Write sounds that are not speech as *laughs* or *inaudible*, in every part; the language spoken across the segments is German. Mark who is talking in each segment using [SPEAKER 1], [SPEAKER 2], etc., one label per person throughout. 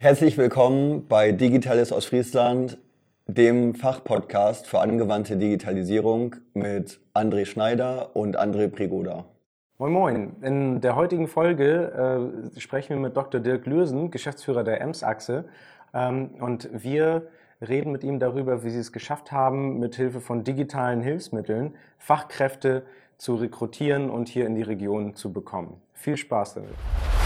[SPEAKER 1] Herzlich willkommen bei Digitales aus Friesland, dem Fachpodcast für angewandte Digitalisierung mit André Schneider und André Prigoda.
[SPEAKER 2] Moin Moin. In der heutigen Folge äh, sprechen wir mit Dr. Dirk Lürsen, Geschäftsführer der EMS-Achse. Ähm, und wir reden mit ihm darüber, wie sie es geschafft haben, mit Hilfe von digitalen Hilfsmitteln Fachkräfte zu rekrutieren und hier in die Region zu bekommen. Viel Spaß damit.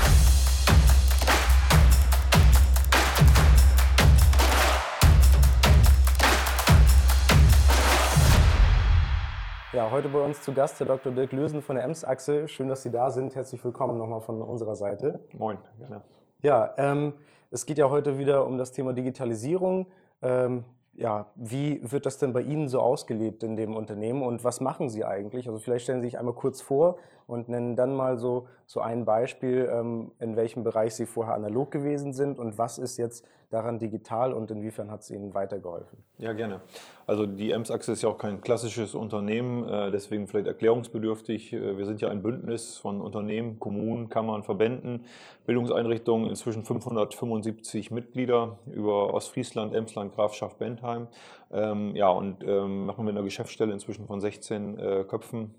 [SPEAKER 2] Ja, heute bei uns zu Gast der Dr. Dirk Lösen von der EMS-Achse. Schön, dass Sie da sind. Herzlich willkommen nochmal von unserer Seite.
[SPEAKER 3] Moin, gerne.
[SPEAKER 2] Ja, ähm, es geht ja heute wieder um das Thema Digitalisierung. Ähm, ja, wie wird das denn bei Ihnen so ausgelebt in dem Unternehmen und was machen Sie eigentlich? Also vielleicht stellen Sie sich einmal kurz vor und nennen dann mal so, so ein Beispiel, ähm, in welchem Bereich Sie vorher analog gewesen sind und was ist jetzt daran digital und inwiefern hat es Ihnen weitergeholfen?
[SPEAKER 3] Ja, gerne. Also die EMS-Achse ist ja auch kein klassisches Unternehmen, äh, deswegen vielleicht erklärungsbedürftig. Äh, wir sind ja ein Bündnis von Unternehmen, Kommunen, Kammern, Verbänden, Bildungseinrichtungen, inzwischen 575 Mitglieder über Ostfriesland, Emsland, Grafschaft, Bentheim. Ähm, ja, und ähm, machen wir eine Geschäftsstelle inzwischen von 16 äh, Köpfen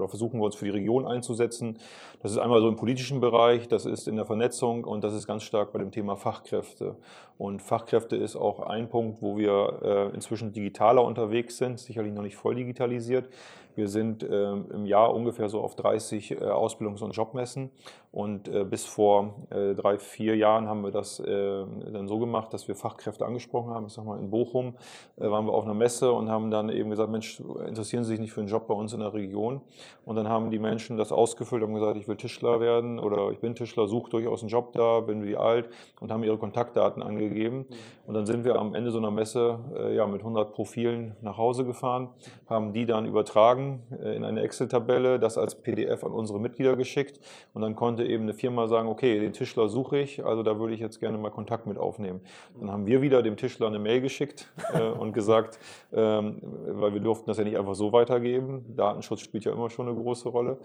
[SPEAKER 3] oder versuchen wir uns für die Region einzusetzen. Das ist einmal so im politischen Bereich, das ist in der Vernetzung und das ist ganz stark bei dem Thema Fachkräfte. Und Fachkräfte ist auch ein Punkt, wo wir äh, inzwischen digitaler unterwegs sind, sicherlich noch nicht voll digitalisiert. Wir sind äh, im Jahr ungefähr so auf 30 äh, Ausbildungs- und Jobmessen und äh, bis vor äh, drei, vier Jahren haben wir das äh, dann so gemacht, dass wir Fachkräfte angesprochen haben. Ich sag mal, in Bochum waren wir auf einer Messe und haben dann eben gesagt, Mensch, interessieren Sie sich nicht für einen Job bei uns in der Region? Und dann haben die Menschen das ausgefüllt, haben gesagt, ich will Tischler werden oder ich bin Tischler, suche durchaus einen Job da, bin wie alt und haben ihre Kontaktdaten angegeben. Mhm. Und dann sind wir am Ende so einer Messe ja, mit 100 Profilen nach Hause gefahren, haben die dann übertragen äh, in eine Excel-Tabelle, das als PDF an unsere Mitglieder geschickt. Und dann konnte eben eine Firma sagen, okay, den Tischler suche ich, also da würde ich jetzt gerne mal Kontakt mit aufnehmen. Dann haben wir wieder dem Tischler eine Mail geschickt äh, *laughs* und gesagt, ähm, weil wir durften das ja nicht einfach so weitergeben, Datenschutz spielt ja immer schon eine große Rolle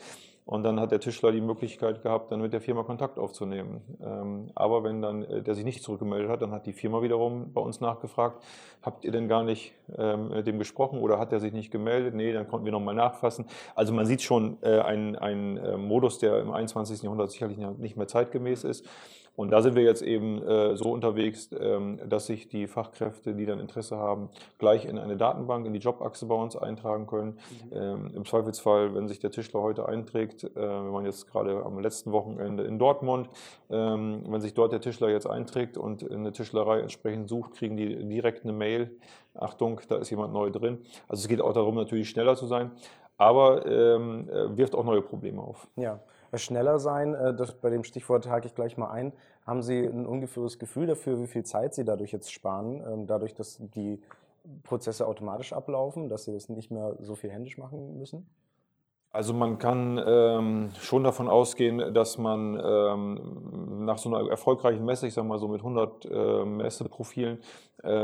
[SPEAKER 3] und dann hat der Tischler die Möglichkeit gehabt, dann mit der Firma Kontakt aufzunehmen. Ähm, aber wenn dann äh, der sich nicht zurückgemeldet hat, dann hat die Firma wiederum bei uns nachgefragt, habt ihr denn gar nicht ähm, mit dem gesprochen oder hat er sich nicht gemeldet? Nee, dann konnten wir nochmal nachfassen. Also man sieht schon äh, einen, einen äh, Modus, der im 21. Jahrhundert sicherlich nicht mehr zeitgemäß ist. Und da sind wir jetzt eben äh, so unterwegs, ähm, dass sich die Fachkräfte, die dann Interesse haben, gleich in eine Datenbank, in die Jobachse bei uns eintragen können. Mhm. Ähm, Im Zweifelsfall, wenn sich der Tischler heute einträgt, äh, wir waren jetzt gerade am letzten Wochenende in Dortmund, ähm, wenn sich dort der Tischler jetzt einträgt und eine Tischlerei entsprechend sucht, kriegen die direkt eine Mail. Achtung, da ist jemand neu drin. Also es geht auch darum, natürlich schneller zu sein, aber ähm, äh, wirft auch neue Probleme auf.
[SPEAKER 2] Ja schneller sein. Äh, das, bei dem Stichwort hake ich gleich mal ein. Haben Sie ein ungefähres Gefühl dafür, wie viel Zeit Sie dadurch jetzt sparen, ähm, dadurch, dass die Prozesse automatisch ablaufen, dass Sie das nicht mehr so viel händisch machen müssen?
[SPEAKER 3] Also man kann ähm, schon davon ausgehen, dass man ähm, nach so einer erfolgreichen Messe, ich sage mal so mit 100 äh, Messeprofilen,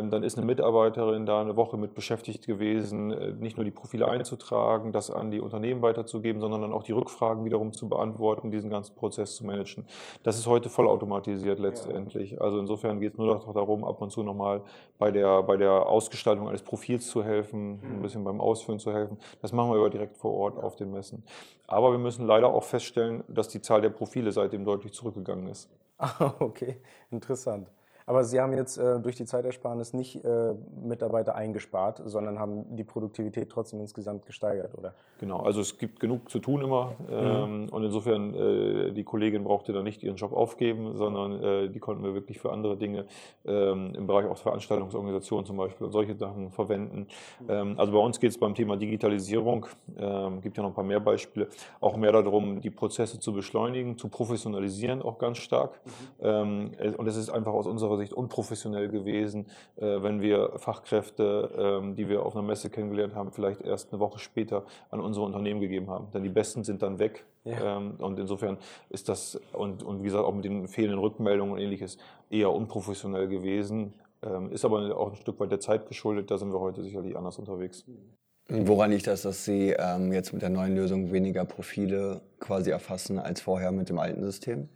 [SPEAKER 3] dann ist eine Mitarbeiterin da eine Woche mit beschäftigt gewesen, äh, nicht nur die Profile einzutragen, das an die Unternehmen weiterzugeben, sondern dann auch die Rückfragen wiederum zu beantworten, diesen ganzen Prozess zu managen. Das ist heute vollautomatisiert letztendlich. Also insofern geht es nur noch darum, ab und zu nochmal bei der, bei der Ausgestaltung eines Profils zu helfen, ein mhm. bisschen beim Ausfüllen zu helfen. Das machen wir aber direkt vor Ort auf den Messen messen. Aber wir müssen leider auch feststellen, dass die Zahl der Profile seitdem deutlich zurückgegangen ist.
[SPEAKER 2] Ah, *laughs* okay, interessant. Aber Sie haben jetzt äh, durch die Zeitersparnis nicht äh, Mitarbeiter eingespart, sondern haben die Produktivität trotzdem insgesamt gesteigert, oder?
[SPEAKER 3] Genau, also es gibt genug zu tun immer. Ähm, mhm. Und insofern, äh, die Kollegin brauchte da nicht ihren Job aufgeben, sondern äh, die konnten wir wirklich für andere Dinge ähm, im Bereich auch Veranstaltungsorganisation zum Beispiel und solche Sachen verwenden. Mhm. Ähm, also bei uns geht es beim Thema Digitalisierung, ähm, gibt ja noch ein paar mehr Beispiele, auch mehr darum, die Prozesse zu beschleunigen, zu professionalisieren, auch ganz stark. Mhm. Ähm, und es ist einfach aus unserer Sicht unprofessionell gewesen, äh, wenn wir Fachkräfte, ähm, die wir auf einer Messe kennengelernt haben, vielleicht erst eine Woche später an unsere Unternehmen gegeben haben. Denn die Besten sind dann weg. Ja. Ähm, und insofern ist das, und, und wie gesagt, auch mit den fehlenden Rückmeldungen und ähnliches, eher unprofessionell gewesen. Ähm, ist aber auch ein Stück weit der Zeit geschuldet. Da sind wir heute sicherlich anders unterwegs.
[SPEAKER 1] Woran liegt das, dass Sie ähm, jetzt mit der neuen Lösung weniger Profile quasi erfassen als vorher mit dem alten System?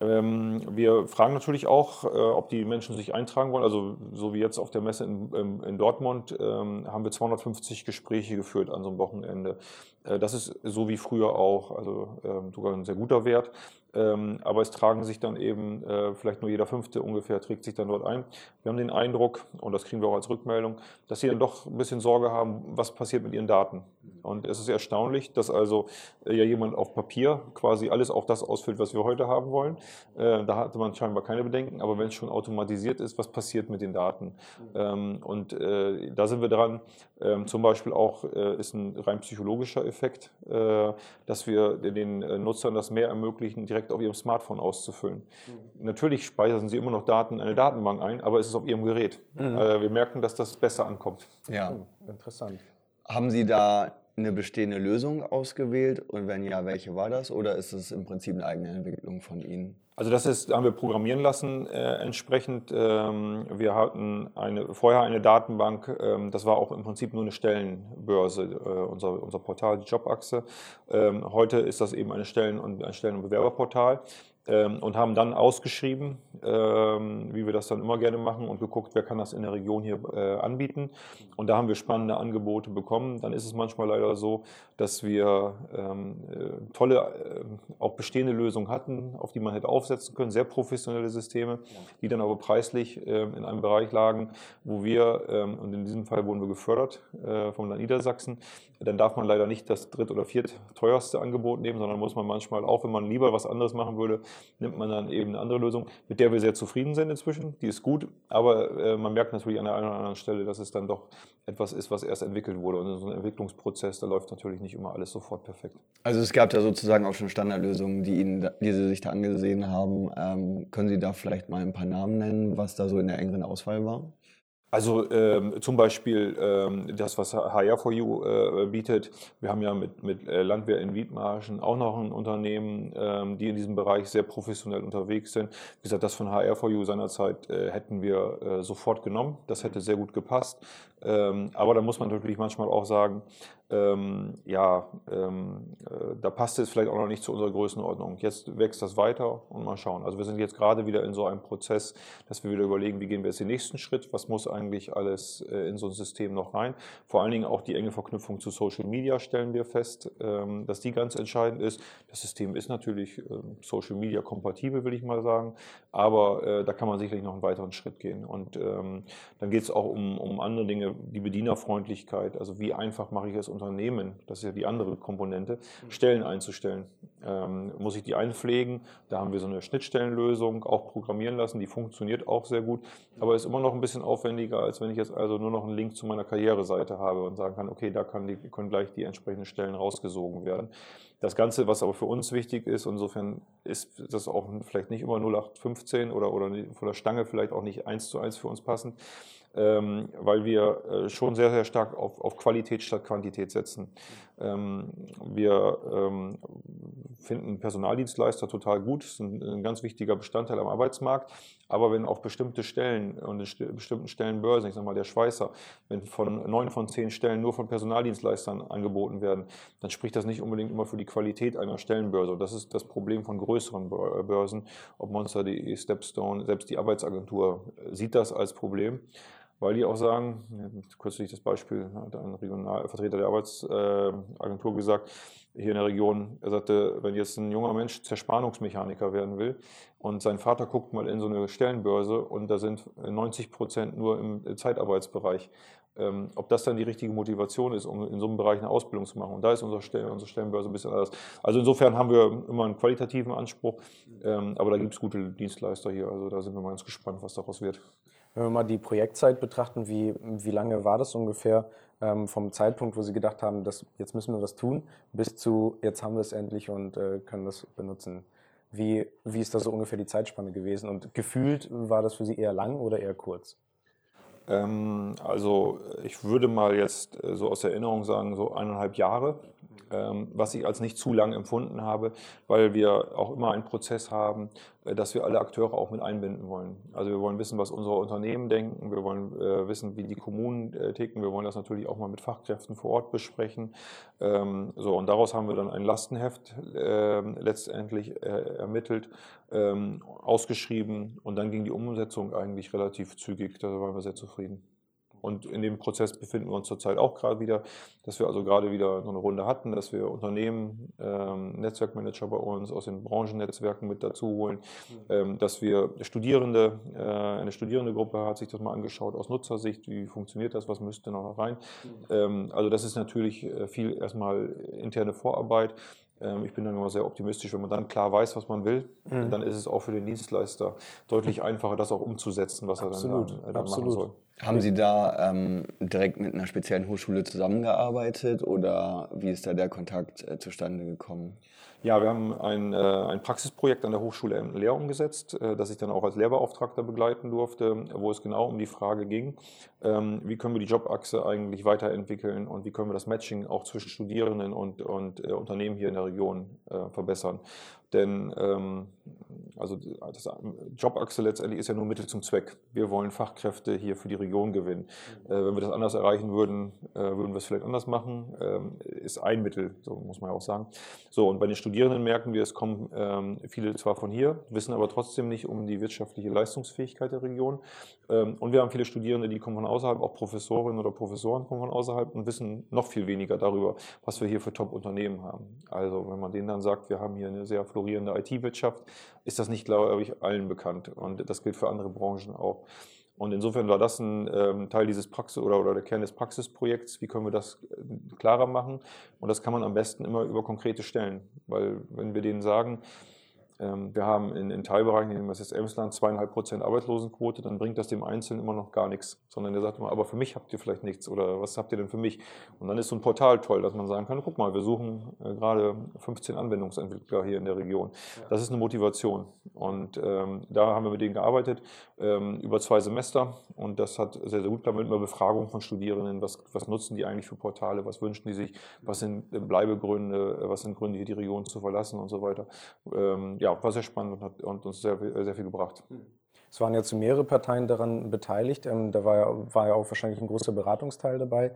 [SPEAKER 3] Ähm, wir fragen natürlich auch, äh, ob die Menschen sich eintragen wollen. Also so wie jetzt auf der Messe in, in Dortmund ähm, haben wir 250 Gespräche geführt an so einem Wochenende. Äh, das ist so wie früher auch, also ähm, sogar ein sehr guter Wert. Ähm, aber es tragen sich dann eben äh, vielleicht nur jeder Fünfte ungefähr trägt sich dann dort ein. Wir haben den Eindruck, und das kriegen wir auch als Rückmeldung, dass sie dann doch ein bisschen Sorge haben, was passiert mit ihren Daten. Und es ist erstaunlich, dass also äh, ja jemand auf Papier quasi alles auch das ausfüllt, was wir heute haben wollen. Da hatte man scheinbar keine Bedenken, aber wenn es schon automatisiert ist, was passiert mit den Daten? Ähm, und da sind wir dran. Zum Beispiel auch ist ein rein psychologischer Effekt, äh, dass wir den Nutzern das mehr ermöglichen, direkt auf Ihrem Smartphone auszufüllen. Mhm. Natürlich speichern Sie immer noch Daten in eine Datenbank ein, aber es ist auf Ihrem Gerät. Mhm. Äh, wir merken, dass das besser ankommt.
[SPEAKER 1] Ja, mhm. interessant. Haben Sie da eine bestehende Lösung ausgewählt und wenn ja, welche war das oder ist es im Prinzip eine eigene Entwicklung von Ihnen?
[SPEAKER 3] Also das ist, haben wir programmieren lassen äh, entsprechend. Ähm, wir hatten eine, vorher eine Datenbank, ähm, das war auch im Prinzip nur eine Stellenbörse, äh, unser, unser Portal, die Jobachse. Ähm, heute ist das eben eine Stellen- und, ein Stellen- und Bewerberportal und haben dann ausgeschrieben, ähm, wie wir das dann immer gerne machen und geguckt, wer kann das in der Region hier äh, anbieten. Und da haben wir spannende Angebote bekommen. Dann ist es manchmal leider so, dass wir ähm, äh, tolle, äh, auch bestehende Lösungen hatten, auf die man hätte aufsetzen können, sehr professionelle Systeme, die dann aber preislich in einem Bereich lagen, wo wir, und in diesem Fall wurden wir gefördert vom Land Niedersachsen, dann darf man leider nicht das dritt- oder viert teuerste Angebot nehmen, sondern muss man manchmal auch, wenn man lieber was anderes machen würde, nimmt man dann eben eine andere Lösung, mit der wir sehr zufrieden sind inzwischen. Die ist gut, aber äh, man merkt natürlich an der einen oder anderen Stelle, dass es dann doch etwas ist, was erst entwickelt wurde. Und so ein Entwicklungsprozess, da läuft natürlich nicht immer alles sofort perfekt.
[SPEAKER 1] Also es gab ja sozusagen auch schon Standardlösungen, die, Ihnen, die Sie sich da angesehen haben. Ähm, können Sie da vielleicht mal ein paar Namen nennen, was da so in der engeren Auswahl war?
[SPEAKER 3] Also ähm, zum Beispiel ähm, das, was HR4U äh, bietet. Wir haben ja mit, mit äh, Landwehr in Wiedmarschen auch noch ein Unternehmen, ähm, die in diesem Bereich sehr professionell unterwegs sind. Wie gesagt, das von HR4U seinerzeit äh, hätten wir äh, sofort genommen. Das hätte sehr gut gepasst. Ähm, aber da muss man natürlich manchmal auch sagen, ähm, ja, ähm, äh, da passt es vielleicht auch noch nicht zu unserer Größenordnung. Jetzt wächst das weiter und mal schauen. Also wir sind jetzt gerade wieder in so einem Prozess, dass wir wieder überlegen, wie gehen wir jetzt den nächsten Schritt, was muss eigentlich alles äh, in so ein System noch rein. Vor allen Dingen auch die enge Verknüpfung zu Social Media stellen wir fest, ähm, dass die ganz entscheidend ist. Das System ist natürlich ähm, Social Media kompatibel, will ich mal sagen, aber äh, da kann man sicherlich noch einen weiteren Schritt gehen. Und ähm, dann geht es auch um, um andere Dinge, die Bedienerfreundlichkeit, also wie einfach mache ich es Unternehmen, das ist ja die andere Komponente, Stellen einzustellen. Ähm, muss ich die einpflegen? Da haben wir so eine Schnittstellenlösung auch programmieren lassen, die funktioniert auch sehr gut, aber ist immer noch ein bisschen aufwendiger, als wenn ich jetzt also nur noch einen Link zu meiner Karriereseite habe und sagen kann, okay, da kann die, können gleich die entsprechenden Stellen rausgesogen werden. Das Ganze, was aber für uns wichtig ist, insofern ist das auch vielleicht nicht immer 0815 oder, oder von der Stange vielleicht auch nicht eins zu eins für uns passend, ähm, weil wir äh, schon sehr, sehr stark auf, auf Qualität statt Quantität setzen. Ähm, wir ähm, finden Personaldienstleister total gut, das ist ein, ein, ganz wichtiger Bestandteil am Arbeitsmarkt. Aber wenn auf bestimmte Stellen und in bestimmten Stellenbörsen, ich sage mal der Schweißer, wenn von neun von zehn Stellen nur von Personaldienstleistern angeboten werden, dann spricht das nicht unbedingt immer für die Qualität einer Stellenbörse. Und das ist das Problem von größeren Börsen, ob Monster.de, Stepstone, selbst die Arbeitsagentur sieht das als Problem weil die auch sagen, kürzlich das Beispiel, hat ein Regionalvertreter der Arbeitsagentur gesagt, hier in der Region, er sagte, wenn jetzt ein junger Mensch Zerspannungsmechaniker werden will und sein Vater guckt mal in so eine Stellenbörse und da sind 90 Prozent nur im Zeitarbeitsbereich, ähm, ob das dann die richtige Motivation ist, um in so einem Bereich eine Ausbildung zu machen. Und da ist unsere, Stellen, unsere Stellenbörse ein bisschen anders. Also insofern haben wir immer einen qualitativen Anspruch, ähm, aber da gibt es gute Dienstleister hier. Also da sind wir mal ganz gespannt, was daraus wird.
[SPEAKER 2] Wenn wir mal die Projektzeit betrachten, wie, wie lange war das ungefähr ähm, vom Zeitpunkt, wo Sie gedacht haben, dass jetzt müssen wir was tun, bis zu jetzt haben wir es endlich und äh, können das benutzen? Wie, wie ist da so ungefähr die Zeitspanne gewesen? Und gefühlt war das für Sie eher lang oder eher kurz?
[SPEAKER 3] Ähm, also ich würde mal jetzt äh, so aus Erinnerung sagen, so eineinhalb Jahre. Ähm, was ich als nicht zu lang empfunden habe, weil wir auch immer einen Prozess haben, äh, dass wir alle Akteure auch mit einbinden wollen. Also wir wollen wissen, was unsere Unternehmen denken, wir wollen äh, wissen, wie die Kommunen äh, ticken, wir wollen das natürlich auch mal mit Fachkräften vor Ort besprechen. Ähm, so, und daraus haben wir dann ein Lastenheft äh, letztendlich ermittelt, ähm, ausgeschrieben und dann ging die Umsetzung eigentlich relativ zügig, da waren wir sehr zufrieden. Und in dem Prozess befinden wir uns zurzeit auch gerade wieder, dass wir also gerade wieder so eine Runde hatten, dass wir Unternehmen, ähm, Netzwerkmanager bei uns aus den Branchennetzwerken mit dazu holen, mhm. ähm, dass wir Studierende, äh, eine Studierendegruppe hat sich das mal angeschaut aus Nutzersicht, wie funktioniert das, was müsste noch rein. Mhm. Ähm, also das ist natürlich äh, viel erstmal interne Vorarbeit. Ähm, ich bin dann immer sehr optimistisch, wenn man dann klar weiß, was man will, mhm. dann ist es auch für den Dienstleister deutlich einfacher, das auch umzusetzen, was Absolut. er dann, äh, dann machen soll.
[SPEAKER 1] Haben Sie da ähm, direkt mit einer speziellen Hochschule zusammengearbeitet oder wie ist da der Kontakt äh, zustande gekommen?
[SPEAKER 3] Ja, wir haben ein, äh, ein Praxisprojekt an der Hochschule in Leer umgesetzt, äh, das ich dann auch als Lehrbeauftragter begleiten durfte, wo es genau um die Frage ging, ähm, wie können wir die Jobachse eigentlich weiterentwickeln und wie können wir das Matching auch zwischen Studierenden und, und äh, Unternehmen hier in der Region äh, verbessern. Denn ähm, also das Jobachse letztendlich ist ja nur Mittel zum Zweck. Wir wollen Fachkräfte hier für die Region gewinnen. Äh, wenn wir das anders erreichen würden, äh, würden wir es vielleicht anders machen. Ähm, ist ein Mittel, so muss man ja auch sagen. So, und bei den Studierenden merken wir, es kommen ähm, viele zwar von hier, wissen aber trotzdem nicht um die wirtschaftliche Leistungsfähigkeit der Region. Ähm, und wir haben viele Studierende, die kommen von außerhalb, auch Professorinnen oder Professoren kommen von außerhalb und wissen noch viel weniger darüber, was wir hier für Top-Unternehmen haben. Also wenn man denen dann sagt, wir haben hier eine sehr florierende IT-Wirtschaft, ist das nicht, glaube ich, allen bekannt. Und das gilt für andere Branchen auch. Und insofern war das ein ähm, Teil dieses Praxis oder, oder der Kern des Praxisprojekts. Wie können wir das äh, klarer machen? Und das kann man am besten immer über konkrete Stellen. Weil wenn wir denen sagen, wir haben in, in Teilbereichen, nehmen wir jetzt Emsland, zweieinhalb Prozent Arbeitslosenquote, dann bringt das dem Einzelnen immer noch gar nichts, sondern der sagt immer, aber für mich habt ihr vielleicht nichts oder was habt ihr denn für mich? Und dann ist so ein Portal toll, dass man sagen kann, guck mal, wir suchen äh, gerade 15 Anwendungsentwickler hier in der Region. Das ist eine Motivation. Und ähm, da haben wir mit denen gearbeitet ähm, über zwei Semester. Und das hat sehr, sehr gut damit immer Befragung von Studierenden, was, was nutzen die eigentlich für Portale, was wünschen die sich, was sind äh, Bleibegründe, was sind Gründe, hier die Region zu verlassen und so weiter. Ähm, ja, war sehr spannend und hat und uns sehr, sehr viel gebracht.
[SPEAKER 2] Es waren jetzt mehrere Parteien daran beteiligt. Ähm, da war ja, war ja auch wahrscheinlich ein großer Beratungsteil dabei.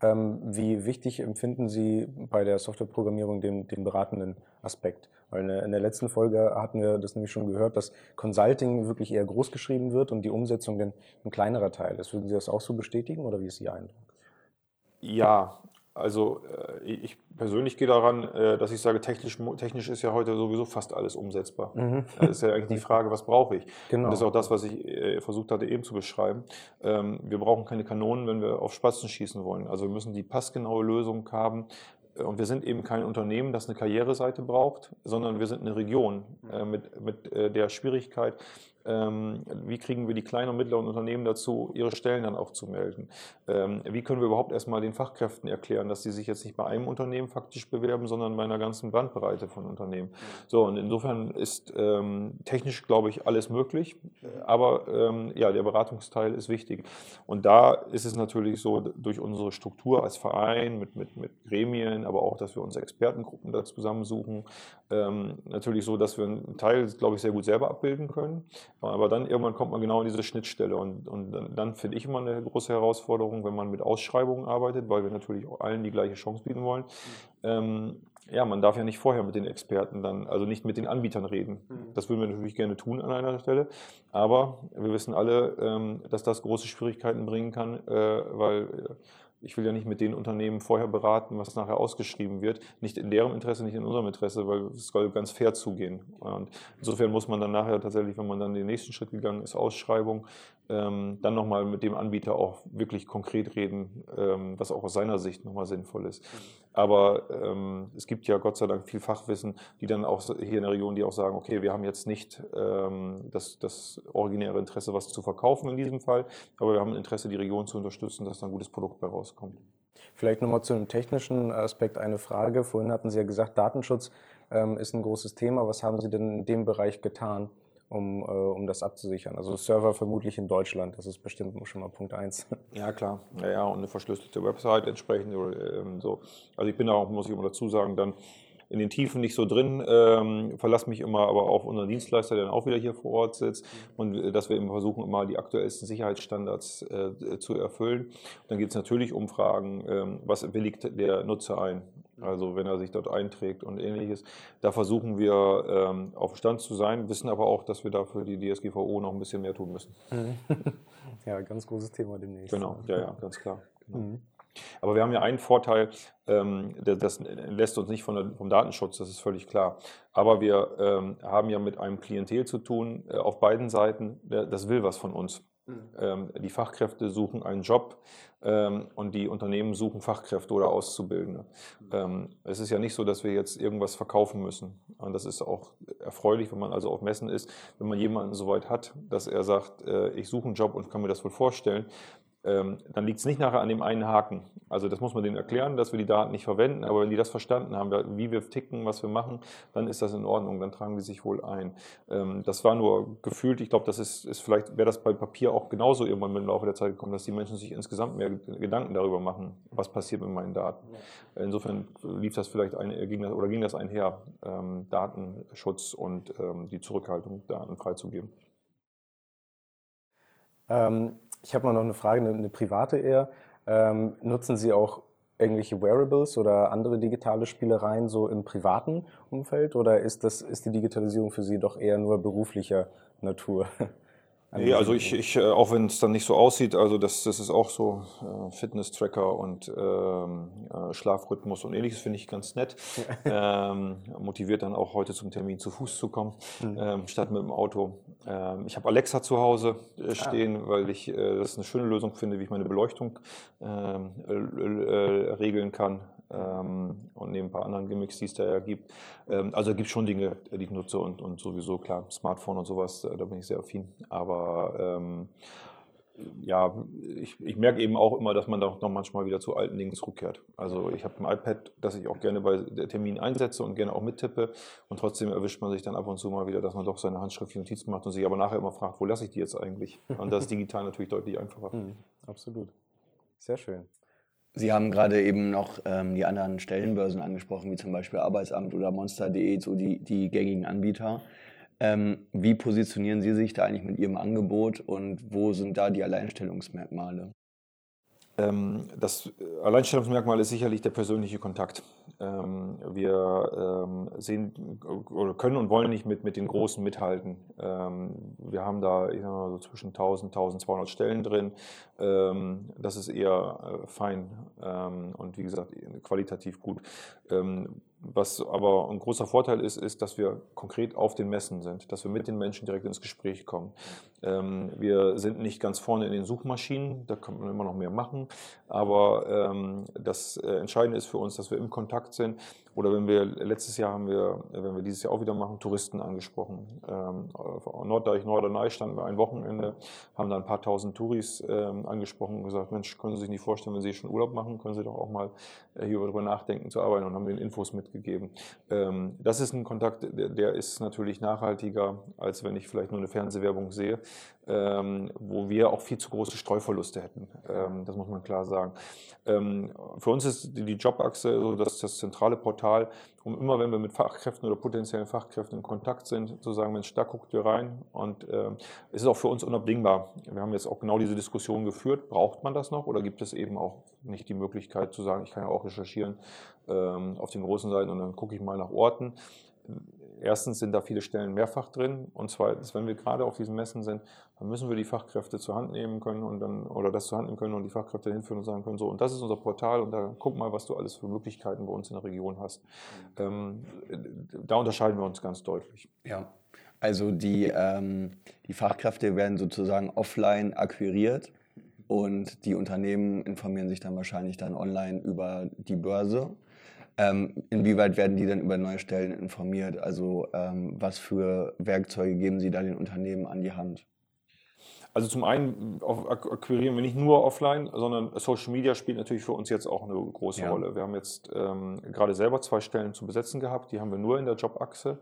[SPEAKER 2] Ähm, wie wichtig empfinden Sie bei der Softwareprogrammierung den, den beratenden Aspekt? Weil in der letzten Folge hatten wir das nämlich schon gehört, dass Consulting wirklich eher groß geschrieben wird und die Umsetzung dann ein kleinerer Teil ist. Würden Sie das auch so bestätigen oder wie ist Ihr Eindruck?
[SPEAKER 3] Ja, also äh, ich persönlich gehe daran, äh, dass ich sage, technisch, technisch ist ja heute sowieso fast alles umsetzbar. Mhm. Das ist ja eigentlich die Frage, was brauche ich? Genau. Und das ist auch das, was ich äh, versucht hatte eben zu beschreiben. Ähm, wir brauchen keine Kanonen, wenn wir auf Spatzen schießen wollen. Also wir müssen die passgenaue Lösung haben. Und wir sind eben kein Unternehmen, das eine Karriereseite braucht, sondern wir sind eine Region mit, mit der Schwierigkeit, ähm, wie kriegen wir die kleinen und mittleren Unternehmen dazu, ihre Stellen dann auch zu melden? Ähm, wie können wir überhaupt erstmal den Fachkräften erklären, dass sie sich jetzt nicht bei einem Unternehmen faktisch bewerben, sondern bei einer ganzen Bandbreite von Unternehmen? So, und insofern ist ähm, technisch, glaube ich, alles möglich, aber ähm, ja, der Beratungsteil ist wichtig. Und da ist es natürlich so, durch unsere Struktur als Verein mit, mit, mit Gremien, aber auch, dass wir uns Expertengruppen da zusammensuchen, ähm, natürlich so, dass wir einen Teil, glaube ich, sehr gut selber abbilden können. Aber dann irgendwann kommt man genau in diese Schnittstelle und, und dann, dann finde ich immer eine große Herausforderung, wenn man mit Ausschreibungen arbeitet, weil wir natürlich auch allen die gleiche Chance bieten wollen. Mhm. Ähm, ja, man darf ja nicht vorher mit den Experten dann, also nicht mit den Anbietern reden. Mhm. Das würden wir natürlich gerne tun an einer Stelle. Aber wir wissen alle, ähm, dass das große Schwierigkeiten bringen kann, äh, weil äh, ich will ja nicht mit den Unternehmen vorher beraten, was nachher ausgeschrieben wird. Nicht in deren Interesse, nicht in unserem Interesse, weil es soll ganz fair zugehen. Und insofern muss man dann nachher tatsächlich, wenn man dann den nächsten Schritt gegangen ist, Ausschreibung, ähm, dann nochmal mit dem Anbieter auch wirklich konkret reden, ähm, was auch aus seiner Sicht nochmal sinnvoll ist. Aber ähm, es gibt ja Gott sei Dank viel Fachwissen, die dann auch hier in der Region, die auch sagen, okay, wir haben jetzt nicht ähm, das, das originäre Interesse, was zu verkaufen in diesem Fall, aber wir haben ein Interesse, die Region zu unterstützen, dass da ein gutes Produkt bei rauskommt.
[SPEAKER 2] Vielleicht nochmal zu einem technischen Aspekt eine Frage. Vorhin hatten Sie ja gesagt, Datenschutz ähm, ist ein großes Thema. Was haben Sie denn in dem Bereich getan? Um, äh, um das abzusichern. Also Server vermutlich in Deutschland, das ist bestimmt schon mal Punkt eins. *laughs*
[SPEAKER 3] Ja, klar. Ja, ja, und eine verschlüsselte Website entsprechend. Oder, ähm, so. Also ich bin da auch, muss ich immer dazu sagen, dann in den Tiefen nicht so drin, ähm, verlasse mich immer aber auf unseren Dienstleister, der dann auch wieder hier vor Ort sitzt und äh, dass wir eben versuchen, immer die aktuellsten Sicherheitsstandards äh, zu erfüllen. Und dann geht es natürlich um Fragen, ähm, was willigt der Nutzer ein? Also wenn er sich dort einträgt und ähnliches. Da versuchen wir ähm, auf Stand zu sein, wissen aber auch, dass wir dafür die DSGVO noch ein bisschen mehr tun müssen. *laughs*
[SPEAKER 2] ja, ganz großes Thema demnächst.
[SPEAKER 3] Genau, ja, ja, ganz klar. Genau. Mhm. Aber wir haben ja einen Vorteil, ähm, das lässt uns nicht vom Datenschutz, das ist völlig klar. Aber wir ähm, haben ja mit einem Klientel zu tun äh, auf beiden Seiten, das will was von uns. Mhm. Ähm, die Fachkräfte suchen einen Job und die Unternehmen suchen Fachkräfte oder Auszubildende. Mhm. es ist ja nicht so, dass wir jetzt irgendwas verkaufen müssen. Und das ist auch erfreulich, wenn man also auf Messen ist, wenn man jemanden so weit hat, dass er sagt, äh, ich suche einen Job und kann mir das wohl vorstellen, ähm, dann liegt es nicht nachher an dem einen Haken. Also das muss man denen erklären, dass wir die Daten nicht verwenden, aber wenn die das verstanden haben, wie wir ticken, was wir machen, dann ist das in Ordnung, dann tragen die sich wohl ein. Ähm, das war nur gefühlt, ich glaube, das ist, ist vielleicht, wäre das bei Papier auch genauso irgendwann im Laufe der Zeit gekommen, dass die Menschen sich insgesamt mehr Gedanken darüber machen, was passiert mit meinen Daten. Insofern lief das vielleicht ein, ging das, oder ging das einher, ähm, Datenschutz und die Zurückhaltung, Daten freizugeben.
[SPEAKER 2] Ähm, ich habe mal noch eine Frage, eine, eine private eher. Ähm, nutzen Sie auch irgendwelche Wearables oder andere digitale Spielereien so im privaten Umfeld oder ist, das, ist die Digitalisierung für Sie doch eher nur beruflicher Natur? *laughs*
[SPEAKER 3] Nee, also ich, ich äh, auch wenn es dann nicht so aussieht, also das, das ist auch so äh, Fitness-Tracker und ähm, äh, Schlafrhythmus und ähnliches finde ich ganz nett. *laughs* ähm, motiviert dann auch heute zum Termin zu Fuß zu kommen, mhm. ähm, statt mit dem Auto. Ähm, ich habe Alexa zu Hause äh, ah. stehen, ah. weil ich äh, das eine schöne Lösung finde, wie ich meine Beleuchtung ähm, äh, regeln kann ähm, und neben ein paar anderen Gimmicks, die es da ja gibt. Also es gibt schon Dinge, die ich nutze und, und sowieso, klar, Smartphone und sowas, da bin ich sehr affin. Aber ja, ich, ich, merke eben auch immer, dass man da noch manchmal wieder zu alten Dingen zurückkehrt. Also ich habe ein iPad, das ich auch gerne bei der Termin einsetze und gerne auch mittippe und trotzdem erwischt man sich dann ab und zu mal wieder, dass man doch seine handschriftlichen Notizen macht und sich aber nachher immer fragt, wo lasse ich die jetzt eigentlich? Und das ist digital natürlich deutlich einfacher.
[SPEAKER 2] Mhm, absolut. Sehr schön.
[SPEAKER 1] Sie haben gerade eben noch ähm, die anderen Stellenbörsen angesprochen, wie zum Beispiel Arbeitsamt oder Monster.de, so die, die gängigen Anbieter. Ähm, wie positionieren Sie sich da eigentlich mit Ihrem Angebot und wo sind da die Alleinstellungsmerkmale?
[SPEAKER 3] Ähm, das Alleinstellungsmerkmal ist sicherlich der persönliche Kontakt. Ähm, wir ähm, sehen oder können und wollen nicht mit, mit den Großen mithalten. Wir haben da ich sag mal, so zwischen 1000 1200 Stellen drin. Das ist eher äh, fein und wie gesagt qualitativ gut. Was aber ein großer Vorteil ist, ist, dass wir konkret auf den Messen sind, dass wir mit den Menschen direkt ins Gespräch kommen. Ähm, wir sind nicht ganz vorne in den Suchmaschinen, da kann man immer noch mehr machen, aber ähm, das äh, Entscheidende ist für uns, dass wir im Kontakt sind. Oder wenn wir letztes Jahr haben wir, wenn wir dieses Jahr auch wieder machen, Touristen angesprochen. Ähm, Norddeich, Norderney standen wir ein Wochenende, haben da ein paar tausend Touris ähm, angesprochen und gesagt, Mensch, können Sie sich nicht vorstellen, wenn Sie schon Urlaub machen, können Sie doch auch mal äh, hier darüber nachdenken zu arbeiten und haben den Infos mit mitgegeben. Ähm, das ist ein Kontakt, der, ist natürlich nachhaltiger, als wenn ich vielleicht nur eine Fernsehwerbung sehe, ähm, wo wir auch viel zu große Streuverluste hätten. Ähm, das muss man klar sagen. für uns ist die Jobachse so das, das zentrale Portal, um immer, wenn wir mit Fachkräften oder potenziellen Fachkräften in Kontakt sind, zu sagen, Mensch, da guckt ihr rein. Und äh, es ist auch für uns unabdingbar. Wir haben jetzt auch genau diese Diskussion geführt. Braucht man das noch oder gibt es eben auch nicht die Möglichkeit zu sagen, ich kann ja auch recherchieren ähm, auf den großen Seiten und dann gucke ich mal nach Orten erstens sind da viele Stellen mehrfach drin und zweitens, wenn wir gerade auf diesen Messen sind, dann müssen wir die Fachkräfte zur Hand nehmen können und dann oder das zur Hand nehmen können und die Fachkräfte hinführen und sagen können, so und das ist unser Portal und da guck mal, was du alles für Möglichkeiten bei uns in der Region hast. Ähm, da unterscheiden wir uns ganz deutlich.
[SPEAKER 1] Ja, also die, ähm, die Fachkräfte werden sozusagen offline akquiriert und die Unternehmen informieren sich dann wahrscheinlich dann online über die Börse. Ähm, inwieweit werden die dann über neue Stellen informiert? Also ähm, was für Werkzeuge geben Sie da den Unternehmen an die Hand?
[SPEAKER 3] Also zum einen akquirieren wir nicht nur offline, sondern Social Media spielt natürlich für uns jetzt auch eine große ja. Rolle. Wir haben jetzt ähm, gerade selber zwei Stellen zu besetzen gehabt, die haben wir nur in der Jobachse.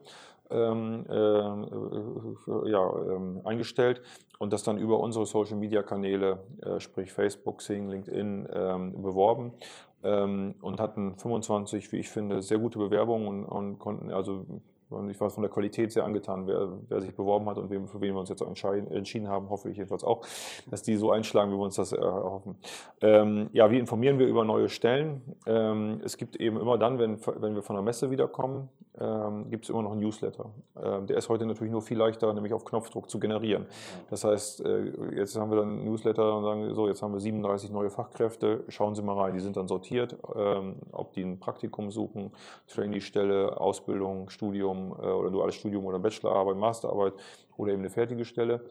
[SPEAKER 3] ähm, äh, äh, ja, ähm, eingestellt und das dann über unsere Social Media Kanäle, äh, sprich Facebook, Sing, LinkedIn, ähm, beworben und hatten 25, wie ich finde, sehr gute Bewerbungen und, und konnten also und ich war von der Qualität sehr angetan, wer, wer sich beworben hat und wem, für wen wir uns jetzt entschieden haben, hoffe ich jedenfalls auch, dass die so einschlagen, wie wir uns das erhoffen. Ähm, ja, wie informieren wir über neue Stellen? Ähm, es gibt eben immer dann, wenn, wenn wir von der Messe wiederkommen, ähm, gibt es immer noch einen Newsletter. Ähm, der ist heute natürlich nur viel leichter, nämlich auf Knopfdruck zu generieren. Das heißt, äh, jetzt haben wir dann einen Newsletter und sagen, so, jetzt haben wir 37 neue Fachkräfte, schauen Sie mal rein. Die sind dann sortiert, ähm, ob die ein Praktikum suchen, Trainee-Stelle, Ausbildung, Studium äh, oder duales Studium oder Bachelorarbeit, Masterarbeit oder eben eine fertige Stelle.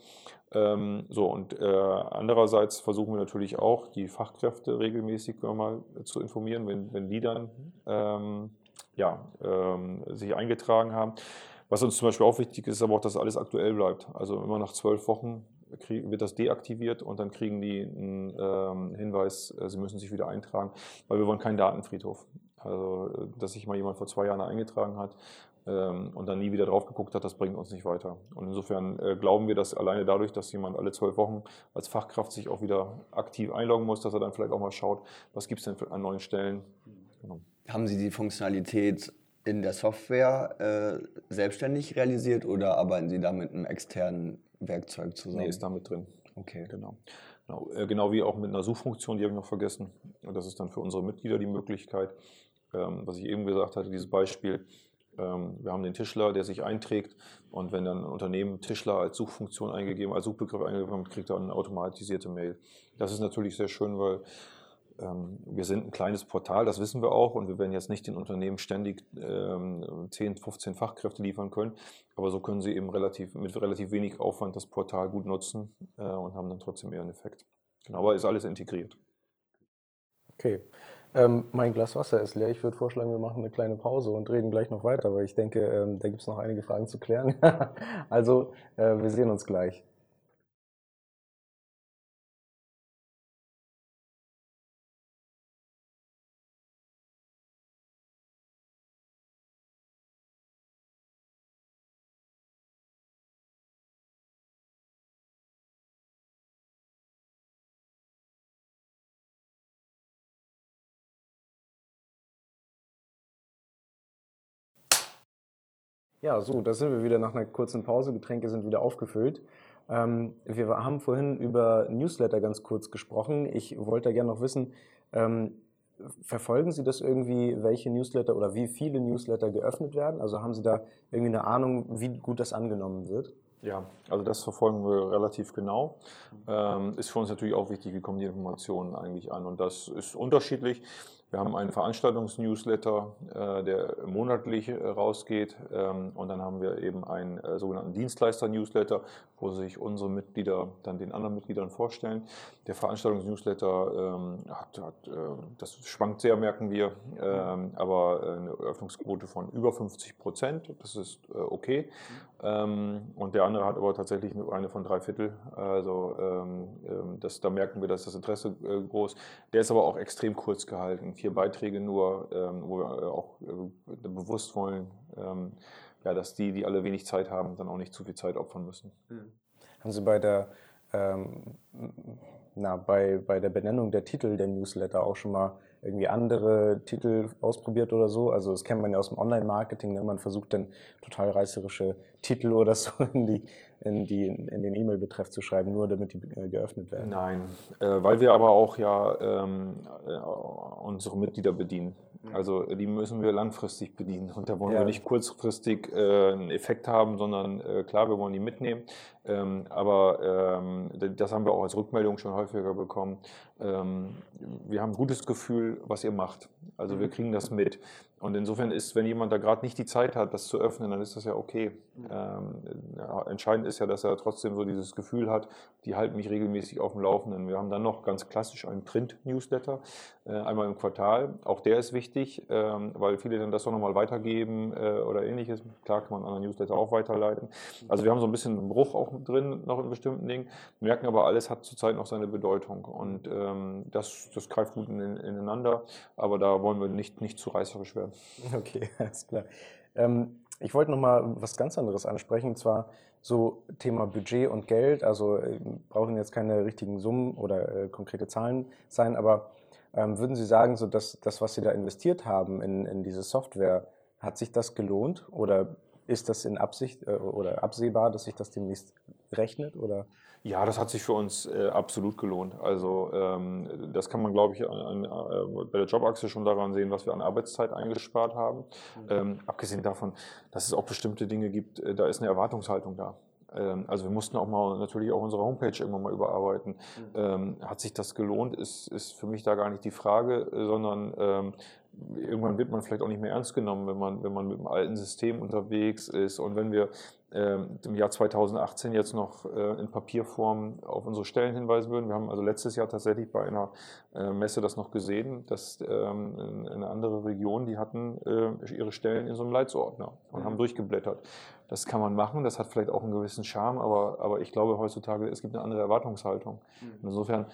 [SPEAKER 3] Ähm, so, und äh, andererseits versuchen wir natürlich auch, die Fachkräfte regelmäßig mal zu informieren, wenn, wenn die dann ähm, ja, ähm, sich eingetragen haben. Was uns zum Beispiel auch wichtig ist, ist aber auch, dass alles aktuell bleibt. Also immer nach zwölf Wochen wird das deaktiviert und dann kriegen die einen ähm, Hinweis, äh, sie müssen sich wieder eintragen, weil wir wollen keinen Datenfriedhof. Also, äh, dass sich mal jemand vor zwei Jahren eingetragen hat und dann nie wieder drauf geguckt hat, das bringt uns nicht weiter. Und insofern äh, glauben wir, dass alleine dadurch, dass jemand alle zwölf Wochen als Fachkraft sich auch wieder aktiv einloggen muss, dass er dann vielleicht auch mal schaut, was gibt es denn an neuen Stellen.
[SPEAKER 1] Genau. Haben Sie die Funktionalität in der Software äh, selbstständig realisiert oder arbeiten Sie da mit einem externen Werkzeug zusammen?
[SPEAKER 3] Nee, ist da mit drin.
[SPEAKER 1] Okay.
[SPEAKER 3] Genau. Genau, äh, genau wie auch mit einer Suchfunktion, die habe ich noch vergessen. Das ist dann für unsere Mitglieder die Möglichkeit, ähm, was ich eben gesagt hatte, dieses Beispiel. Ähm, wir haben den Tischler, der sich einträgt und wenn dann ein Unternehmen Tischler als Suchfunktion eingegeben, als Suchbegriff eingegeben hat, kriegt er eine automatisierte Mail. Das ist natürlich sehr schön, weil ähm, wir sind ein kleines Portal, das wissen wir auch, und wir werden jetzt nicht den Unternehmen ständig 10, ähm, 15 Fachkräfte liefern können, aber so können sie eben relativ, mit relativ wenig Aufwand das Portal gut nutzen äh, und haben dann trotzdem eher einen Effekt. Genau, aber ist alles integriert.
[SPEAKER 2] Okay. Ähm, mein Glas Wasser ist leer. Ich würde vorschlagen, wir machen eine kleine Pause und reden gleich noch weiter, weil ich denke, ähm, da gibt es noch einige Fragen zu klären. *laughs* also, äh, wir sehen uns gleich. Ja, so, da sind wir wieder nach einer kurzen Pause. Getränke sind wieder aufgefüllt. Ähm, wir haben vorhin über Newsletter ganz kurz gesprochen. Ich wollte gerne noch wissen, ähm, verfolgen Sie das irgendwie, welche Newsletter oder wie viele Newsletter geöffnet werden? Also haben Sie da irgendwie eine Ahnung, wie gut das angenommen wird?
[SPEAKER 3] Ja, also das verfolgen wir relativ genau. Ähm, ist für uns natürlich auch wichtig, wie kommen die Informationen eigentlich an. Und das ist unterschiedlich. Wir haben einen Veranstaltungsnewsletter, äh, der monatlich äh, rausgeht. Ähm, und dann haben wir eben einen äh, sogenannten Dienstleister-Newsletter, wo sich unsere Mitglieder dann den anderen Mitgliedern vorstellen. Der Veranstaltungsnewsletter ähm, hat, hat das schwankt sehr, merken wir, ähm, aber eine Öffnungsquote von über 50 Prozent. Das ist okay. Und der andere hat aber tatsächlich eine von drei Viertel. Also das, da merken wir, dass das Interesse groß. Der ist aber auch extrem kurz gehalten vier Beiträge nur, ähm, wo wir äh, auch äh, bewusst wollen, ähm, ja, dass die, die alle wenig Zeit haben, dann auch nicht zu viel Zeit opfern müssen.
[SPEAKER 2] Hm. Haben Sie bei der, ähm, na, bei, bei der Benennung der Titel der Newsletter auch schon mal irgendwie andere Titel ausprobiert oder so? Also das kennt man ja aus dem Online-Marketing, ne? man versucht dann total reißerische Titel oder so *laughs* in, die, in, die, in den E-Mail-Betreff zu schreiben, nur damit die äh, geöffnet werden.
[SPEAKER 3] Nein, äh, weil wir aber auch ja ähm, äh, unsere Mitglieder bedienen. Also die müssen wir langfristig bedienen und da wollen ja. wir nicht kurzfristig äh, einen Effekt haben, sondern äh, klar, wir wollen die mitnehmen. Ähm, aber ähm, das haben wir auch als Rückmeldung schon häufiger bekommen. Ähm, wir haben ein gutes Gefühl, was ihr macht. Also wir mhm. kriegen das mit. Und insofern ist, wenn jemand da gerade nicht die Zeit hat, das zu öffnen, dann ist das ja okay. Ähm, ja, entscheidend ist ja, dass er trotzdem so dieses Gefühl hat, die halten mich regelmäßig auf dem Laufenden. Wir haben dann noch ganz klassisch einen Print-Newsletter, äh, einmal im Quartal. Auch der ist wichtig, ähm, weil viele dann das auch nochmal weitergeben äh, oder ähnliches. Klar kann man einen anderen Newsletter auch weiterleiten. Also wir haben so ein bisschen einen Bruch auch drin, noch in bestimmten Dingen, merken aber, alles hat zurzeit noch seine Bedeutung. Und ähm, das, das greift gut in, ineinander, aber da wollen wir nicht, nicht zu reißerisch werden. *laughs*
[SPEAKER 2] Okay, *laughs* alles klar. Ähm, Ich wollte noch mal was ganz anderes ansprechen, und zwar so Thema Budget und Geld. Also äh, brauchen jetzt keine richtigen Summen oder äh, konkrete Zahlen sein, aber ähm, würden Sie sagen, so dass das, was Sie da investiert haben in, in diese Software, hat sich das gelohnt oder ist das in Absicht äh, oder absehbar, dass sich das demnächst rechnet? Oder?
[SPEAKER 3] Ja, das hat sich für uns äh, absolut gelohnt. Also ähm, das kann man, glaube ich, an, an, äh, bei der Jobachse schon daran sehen, was wir an Arbeitszeit eingespart haben. Mhm. Ähm, abgesehen davon, dass es auch bestimmte Dinge gibt, äh, da ist eine Erwartungshaltung da. Ähm, also wir mussten auch mal natürlich auch unsere Homepage irgendwann mal überarbeiten. Mhm. Ähm, hat sich das gelohnt, ist, ist für mich da gar nicht die Frage, äh, sondern ähm, irgendwann wird man vielleicht auch nicht mehr ernst genommen, wenn man, wenn man mit dem alten System unterwegs ist. Und wenn wir im Jahr 2018 jetzt noch äh, in Papierform auf unsere Stellen hinweisen würden. Wir haben also letztes Jahr tatsächlich bei einer äh, Messe das noch gesehen, dass ähm, eine andere Region, die hatten äh, ihre Stellen in so einem Leitsordner und mhm. haben durchgeblättert. Das kann man machen, das hat vielleicht auch einen gewissen Charme, aber, aber ich glaube heutzutage, es gibt eine andere Erwartungshaltung. Mhm. Insofern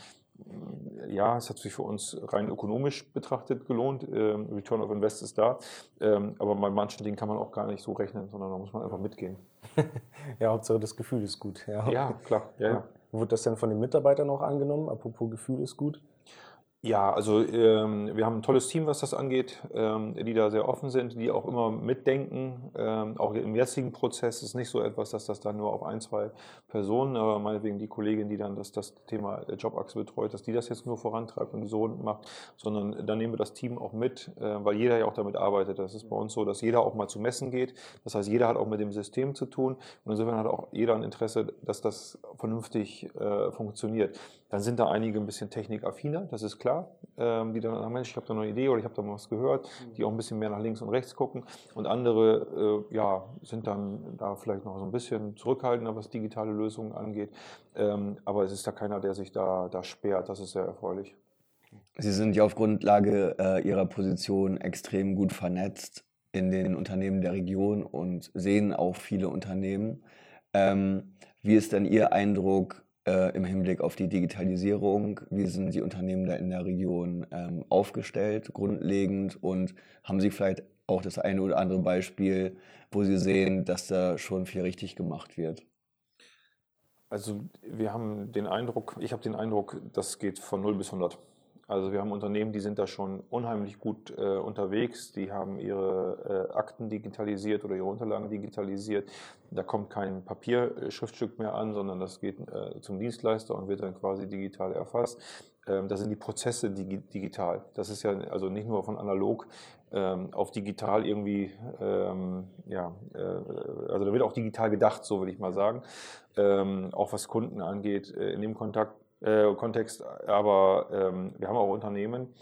[SPEAKER 3] ja, es hat sich für uns rein ökonomisch betrachtet gelohnt. Ähm, Return of Invest ist da. Ähm, aber bei manchen Dingen kann man auch gar nicht so rechnen, sondern da muss man einfach mitgehen. *laughs*
[SPEAKER 2] ja, Hauptsache das Gefühl ist gut.
[SPEAKER 3] Ja, ja klar. Ja, ja.
[SPEAKER 2] Wird das denn von den Mitarbeitern auch angenommen? Apropos Gefühl ist gut?
[SPEAKER 3] Ja, also ähm, wir haben ein tolles Team, was das angeht, ähm, die da sehr offen sind, die auch immer mitdenken. Ähm, auch im jetzigen Prozess ist nicht so etwas, dass das dann nur auf ein, zwei Personen, aber meinetwegen die Kollegin, die dann das, das Thema Jobachse betreut, dass die das jetzt nur vorantreibt und so macht, sondern dann nehmen wir das Team auch mit, äh, weil jeder ja auch damit arbeitet. Das ist bei uns so, dass jeder auch mal zu messen geht. Das heißt, jeder hat auch mit dem System zu tun und insofern hat auch jeder ein Interesse, dass das vernünftig äh, funktioniert. Dann sind da einige ein bisschen technikaffiner, das ist klar klar, ähm, die dann sagen, Mensch, ich habe da eine Idee oder ich habe da mal was gehört, mhm. die auch ein bisschen mehr nach links und rechts gucken. Und andere, äh, ja, sind dann da vielleicht noch so ein bisschen zurückhaltender, was digitale Lösungen angeht. Ähm, aber es ist da keiner, der sich da, da sperrt. Das ist sehr erfreulich.
[SPEAKER 1] Sie sind ja auf Grundlage äh, Ihrer Position extrem gut vernetzt in den Unternehmen der Region und sehen auch viele Unternehmen. Ähm, wie ist denn Ihr Eindruck äh, im Hinblick auf die Digitalisierung? Wie sind die Unternehmen da in der Region ähm, aufgestellt, grundlegend? Und haben Sie vielleicht auch das eine oder andere Beispiel, wo Sie sehen, dass da schon viel richtig gemacht wird?
[SPEAKER 3] Also wir haben den Eindruck, ich habe den Eindruck, das geht von 0 bis 100. Also wir haben Unternehmen, die sind da schon unheimlich gut äh, unterwegs, die haben ihre äh, Akten digitalisiert oder ihre Unterlagen digitalisiert. Da kommt kein Papierschriftstück mehr an, sondern das geht äh, zum Dienstleister und wird dann quasi digital erfasst. Ähm, da sind die Prozesse digi digital. Das ist ja also nicht nur von analog ähm, auf digital irgendwie, ähm, ja, äh, also da wird auch digital gedacht, so würde ich mal sagen. Ähm, auch was Kunden angeht, äh, in dem Kontakt äh, Kontext, aber ähm, wir haben auch Unternehmen,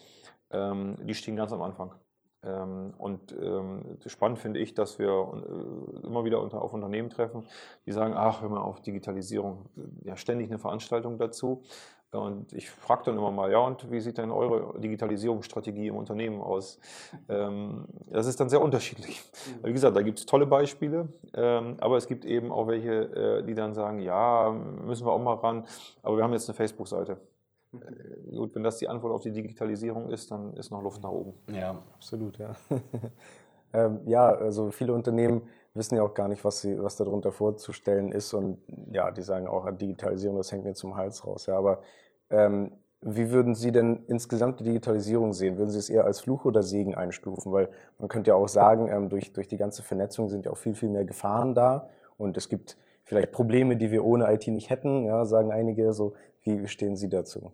[SPEAKER 3] ähm, die stehen ganz am Anfang. Ähm, und ähm, spannend finde ich, dass wir äh, immer wieder unter, auf Unternehmen treffen, die sagen, ach, hör mal auf Digitalisierung, ja ständig eine Veranstaltung dazu. Und ich frage dann immer mal, ja, und wie sieht denn eure Digitalisierungsstrategie im Unternehmen aus? Ähm, das ist dann sehr unterschiedlich. Mhm. Wie gesagt, da gibt es tolle Beispiele, ähm, aber es gibt eben auch welche, äh, die dann sagen, ja, müssen wir auch mal ran, aber wir haben jetzt eine Facebook-Seite. Mhm. Äh, gut, wenn das die Antwort auf die Digitalisierung ist, dann ist noch Luft nach oben.
[SPEAKER 2] Ja, absolut, ja. *laughs* ähm, ja, also viele Unternehmen wissen ja auch gar nicht, was, sie, was darunter vorzustellen ist. Und ja, die sagen auch, Digitalisierung, das hängt mir zum Hals raus. Ja, aber ähm, wie würden Sie denn insgesamt die Digitalisierung sehen? Würden Sie es eher als Fluch oder Segen einstufen? Weil man könnte ja auch sagen, ähm, durch, durch die ganze Vernetzung sind ja auch viel, viel mehr Gefahren da. Und es gibt vielleicht Probleme, die wir ohne IT nicht hätten, ja, sagen einige. So, wie stehen Sie dazu?